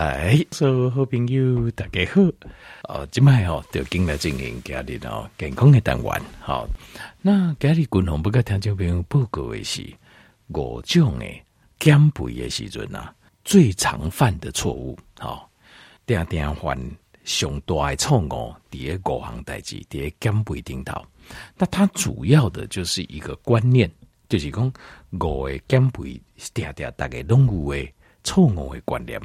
来，所有好朋友大家好。哦，今麦哦，就进来进行家里哦健康的单元。好，那家里共同不跟听众朋友报告的是五种诶减肥的时阵啊，最常犯的错误。好，定定犯上大的错误，第一五项代志，第一减肥顶头。那它主要的就是一个观念，就是讲五个减肥定定大概拢有诶错误的观念，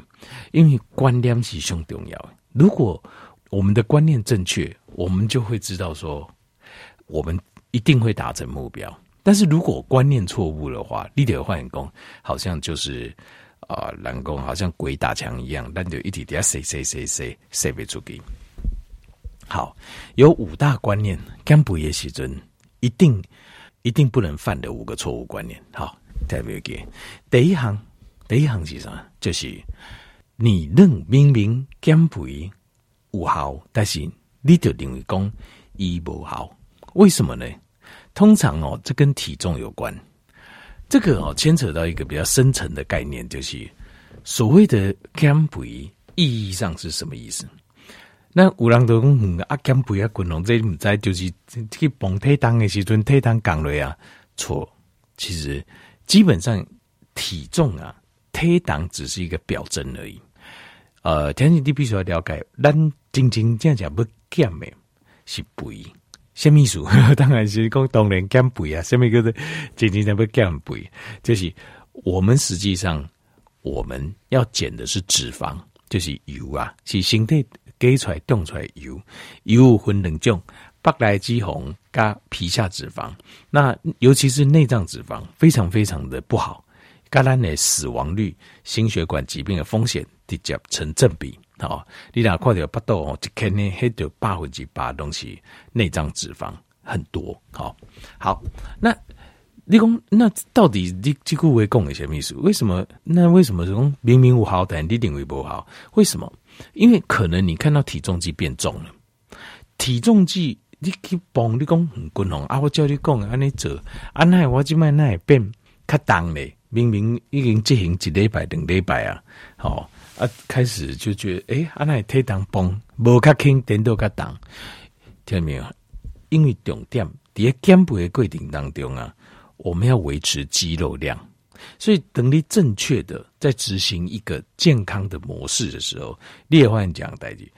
因为观念是上重要的。如果我们的观念正确，我们就会知道说，我们一定会达成目标。但是如果观念错误的话，立德换工好像就是啊，蓝、呃、工好像鬼打墙一样，但就一点点谁谁谁谁谁被出给。好，有五大观念，减肥的时阵一定一定不能犯的五个错误观念。好，特别给第一行，第一行是什么？就是你认明明减肥有效，但是你就认为讲伊无效，为什么呢？通常哦，这跟体重有关。这个哦，牵扯到一个比较深层的概念，就是所谓的减肥意义上是什么意思？那有人都讲啊，减肥啊，滚龙这唔知就是去磅体重的时阵，体重降落啊，错。其实基本上体重啊，体重只是一个表征而已。呃，天气你必须要了解，咱真正这样讲不减的，是肥。什么意思？当然是讲当然减肥啊，什么叫做真正的不减肥？就是我们实际上我们要减的是脂肪，就是油啊，是身体给出来、动出来油。油分两种，白来脂肪加皮下脂肪。那尤其是内脏脂肪，非常非常的不好，跟咱的死亡率、心血管疾病的风险。直接成正比，好，你俩看到不到哦，就肯定黑掉百分之八东西，内脏脂肪很多，好，好，那你讲那到底你这句话讲的什么意思？为什么？那为什么说明明无好，但你认为不好？为什么？因为可能你看到体重计变重了，体重计你去帮你讲很滚红啊，我叫你讲安尼做，安奈我今麦奈变较重嘞，明明已经进行一礼拜、两礼拜啊，好。啊，开始就觉得，诶，阿那体重崩，无较轻，点都较重，听到没有？因为重点在减肥的过程当中啊，我们要维持肌肉量，所以等你正确的在执行一个健康的模式的时候，你也会讲代志，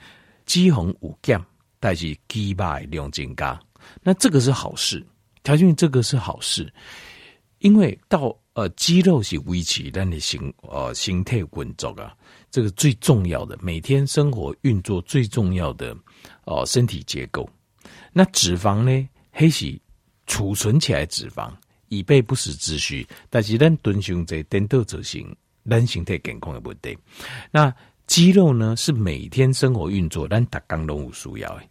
肌红五减，但是肌肉量增加，那这个是好事，条件这个是好事，因为到呃肌肉是维持咱的形呃形态稳重啊。这个最重要的，每天生活运作最重要的哦，身体结构。那脂肪呢？黑是储存起来脂肪，以备不时之需。但是咱蹲胸在颠倒执行，咱形态健康的问题。那肌肉呢？是每天生活运作，咱打刚动物需要的，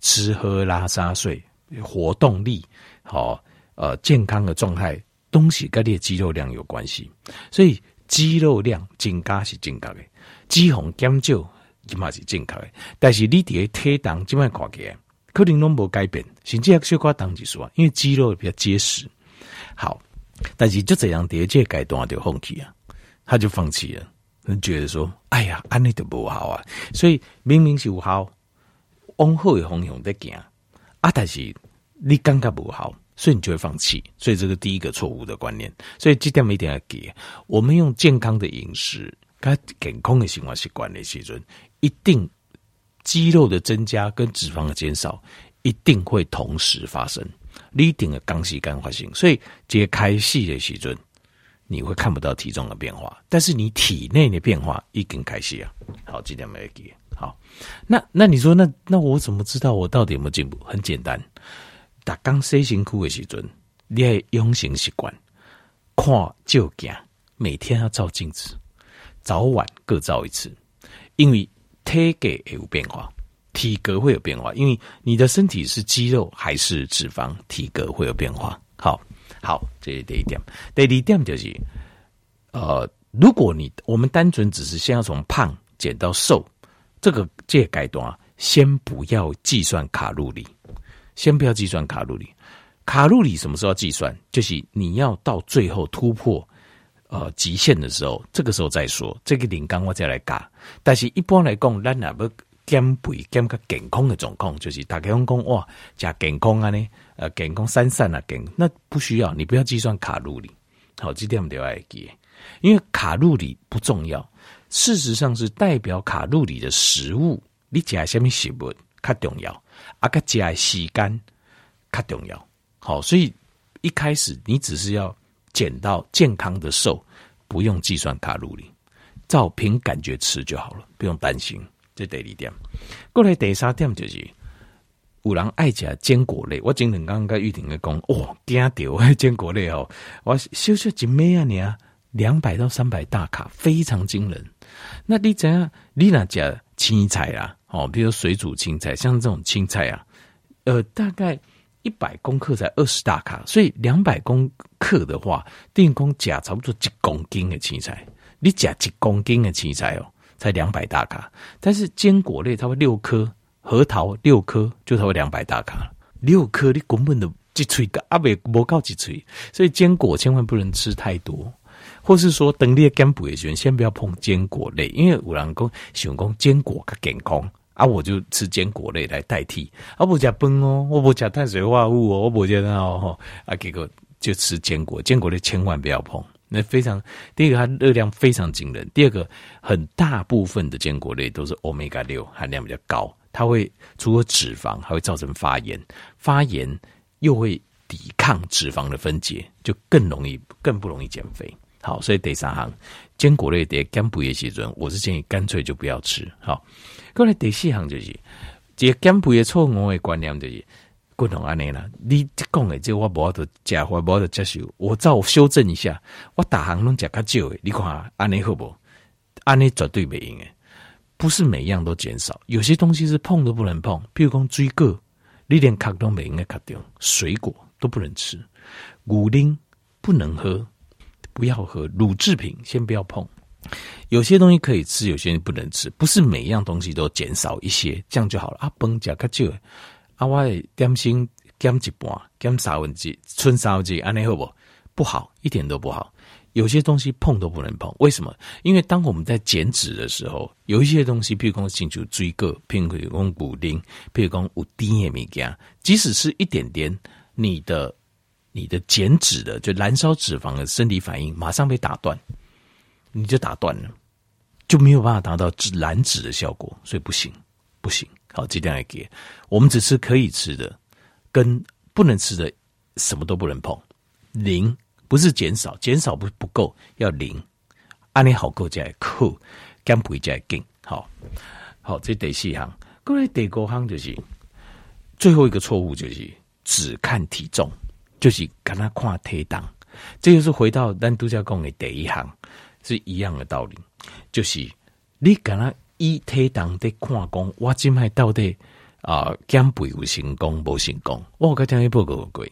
吃喝拉撒睡，活动力好，呃，健康的状态，东西跟你的肌肉量有关系。所以肌肉量增加是增加的。脂肪减少，起码是正确的。但是你的体重这么看起来，可能拢无改变，甚至还小可当几说，因为肌肉比较结实。好，但是就这样，第二阶阶段就放弃啊，他就放弃了，他觉得说，哎呀，安尼都不好啊。所以明明是有好，往好的方向在行啊，但是你感觉不好，所以你就会放弃。所以这个第一个错误的观念，所以这点一定要给。我们用健康的饮食。跟健康的生活习惯的时阵，一定肌肉的增加跟脂肪的减少一定会同时发生，你一定的刚时间发生。所以揭开戏的时阵，你会看不到体重的变化，但是你体内的变化一定开戏啊。好，这点没给。好，那那你说，那那我怎么知道我到底有没有进步？很简单，打刚洗身躯的时阵，你要养成习惯，看照镜，每天要照镜子。早晚各照一次，因为体格也有变化，体格会有变化，因为你的身体是肌肉还是脂肪，体格会有变化。好，好，这是第一点。第二点就是，呃，如果你我们单纯只是先要从胖减到瘦，这个这阶段先不要计算卡路里，先不要计算卡路里。卡路里什么时候要计算？就是你要到最后突破。呃极限的时候，这个时候再说，这个零刚我再来嘎。但是一般来讲，咱哪不减肥减个健康的状况，就是大家讲讲哇加健康啊呢，呃健康三散啊健，那不需要，你不要计算卡路里。好，这点我们要记，因为卡路里不重要，事实上是代表卡路里的食物，你加什么食物较重要，啊个加时间较重要。好，所以一开始你只是要减到健康的瘦，不用计算卡路里，照凭感觉吃就好了，不用担心。这第二点，过来第三点就是。有人爱食坚果类，我今天刚刚玉婷在讲，哇，惊到坚果类哦，我小小一枚啊，你啊，两百到三百大卡，非常惊人。那你怎样？你那家青菜啊，哦，比如水煮青菜，像这种青菜啊，呃，大概一百公克才二十大卡，所以两百公克的话，电工加差不多一公斤的青菜，你加一公斤的青菜哦，才两百大卡，但是坚果类差不多六颗。核桃六颗就差不多两百大卡，六颗你根本都一锤个阿未无够一锤，所以坚果千万不能吃太多，或是说等你减肥的时候，先不要碰坚果类，因为有人讲喜欢讲坚果较健康啊，我就吃坚果类来代替，啊不加饭哦，我不加碳水化合物哦，我不加那哦，啊结果就吃坚果，坚果类千万不要碰，那非常第一个它热量非常惊人，第二个很大部分的坚果类都是欧米伽六含量比较高。它会除了脂肪，还会造成发炎，发炎又会抵抗脂肪的分解，就更容易、更不容易减肥。好，所以第三行坚果类的减肥的时阵，我是建议干脆就不要吃。好，过来第四行就是，这减肥的错误的观念就是，共同安尼啦。你讲的这我无法度食，我无法度接受。我照修正一下，我大行拢食较少的，你看安尼好不？安尼绝对不行诶。不是每样都减少，有些东西是碰都不能碰。譬如讲水果，你连卡都没应该卡掉，水果都不能吃，牛奶不能喝，不要喝乳制品，先不要碰。有些东西可以吃，有些不能吃，不是每样东西都减少一些，这样就好了。啊，饭吃较少，啊，我点心减一半，减三分之，剩三分之，安尼好不？不好，一点都不好。有些东西碰都不能碰，为什么？因为当我们在减脂的时候，有一些东西，譬如讲清楚追个，譬如讲骨龄，譬如讲有低的物件，即使是一点点，你的你的减脂的就燃烧脂肪的生理反应，马上被打断，你就打断了，就没有办法达到脂燃脂的效果，所以不行，不行。好，这点来给，我们只吃可以吃的，跟不能吃的，什么都不能碰，零。不是减少，减少不不够，要零。按你好够再扣，减肥再减。好，好，这第四项。各位第五项就是最后一个错误，就是只看体重，就是跟他看体重。这就是回到咱度假讲的第一项是一样的道理，就是你跟他以体重的看讲，我今麦到底啊减肥有成功无成功？我刚听一报告过。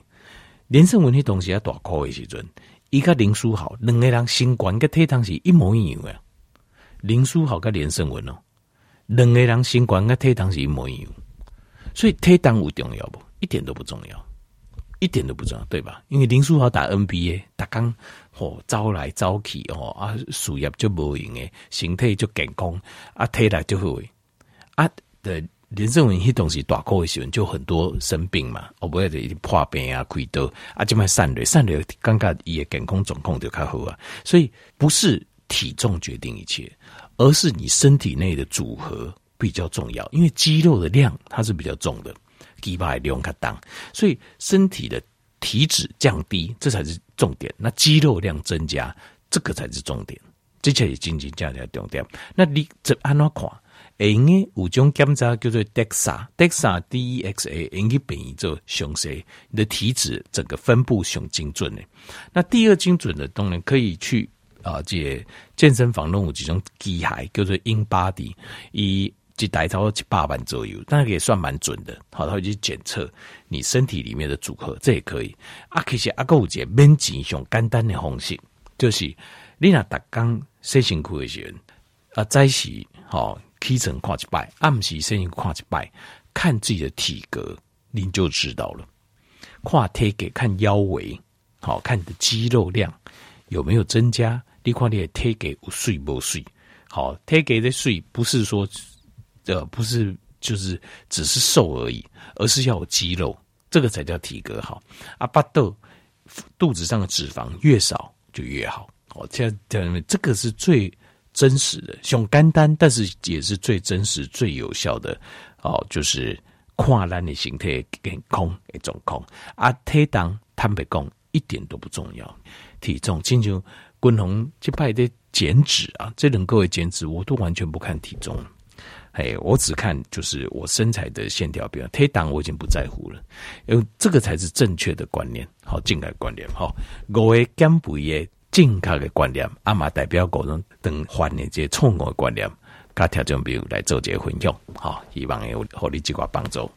连胜文迄东西要大块的时阵，伊甲林书豪两个人身高跟体重是一模一样的。林书豪跟连胜文哦，两个人身高跟体重是一模一样，所以体重有重要不？一点都不重要，一点都不重要，对吧？因为林书豪打 NBA，打刚吼招来招去哦啊，事业就无用诶，身体就健康啊，体力就好啊的。林胜文迄东西大块的时候就很多生病嘛，我不会得破病啊、开刀啊，就卖散热，散热尴尬也健康状况就较好啊。所以不是体重决定一切，而是你身体内的组合比较重要。因为肌肉的量它是比较重的，肌肉量较重，所以身体的体脂降低，这才是重点。那肌肉量增加，这个才是重点。这才是经济价值重点。那你这按怎看？因为有种检查叫做 DEXA，DEXA D E X A，应该变异做详细，你的体脂整个分布上精准的。那第二精准的，当然可以去啊，这健身房弄有几种机械叫做 InBody，以一台超过七八万左右，但是也算蛮准的。好，他会去检测你身体里面的组合，这也可以。啊，其实啊，还有一个免钱上简单的方式，就是你若逐工洗身躯的时候，啊，早时好。起床看一摆，暗时身体看一摆，看自己的体格，您就知道了。跨体给看腰围，好看你的肌肉量有没有增加，你看你的体格有水无水？好，体格的水不是说，呃，不是就是只是瘦而已，而是要有肌肉，这个才叫体格好。啊，巴豆肚子上的脂肪越少就越好。哦，这样这个是最真实的，熊肝丹，但是也是最真实、最有效的。哦，就是跨栏的形态跟空一种空啊，体重坦白讲一点都不重要。体重，亲像滚红这派的减脂啊，这种各位减脂，我都完全不看体重，哎，我只看就是我身材的线条表，体重我已经不在乎了，因为这个才是正确的观念，好，正确观念，好，我会减肥的正确的观念，阿妈代表各种等换的这错误的观念。甲听众朋友来做这个分享，好，希望有互你这个帮助。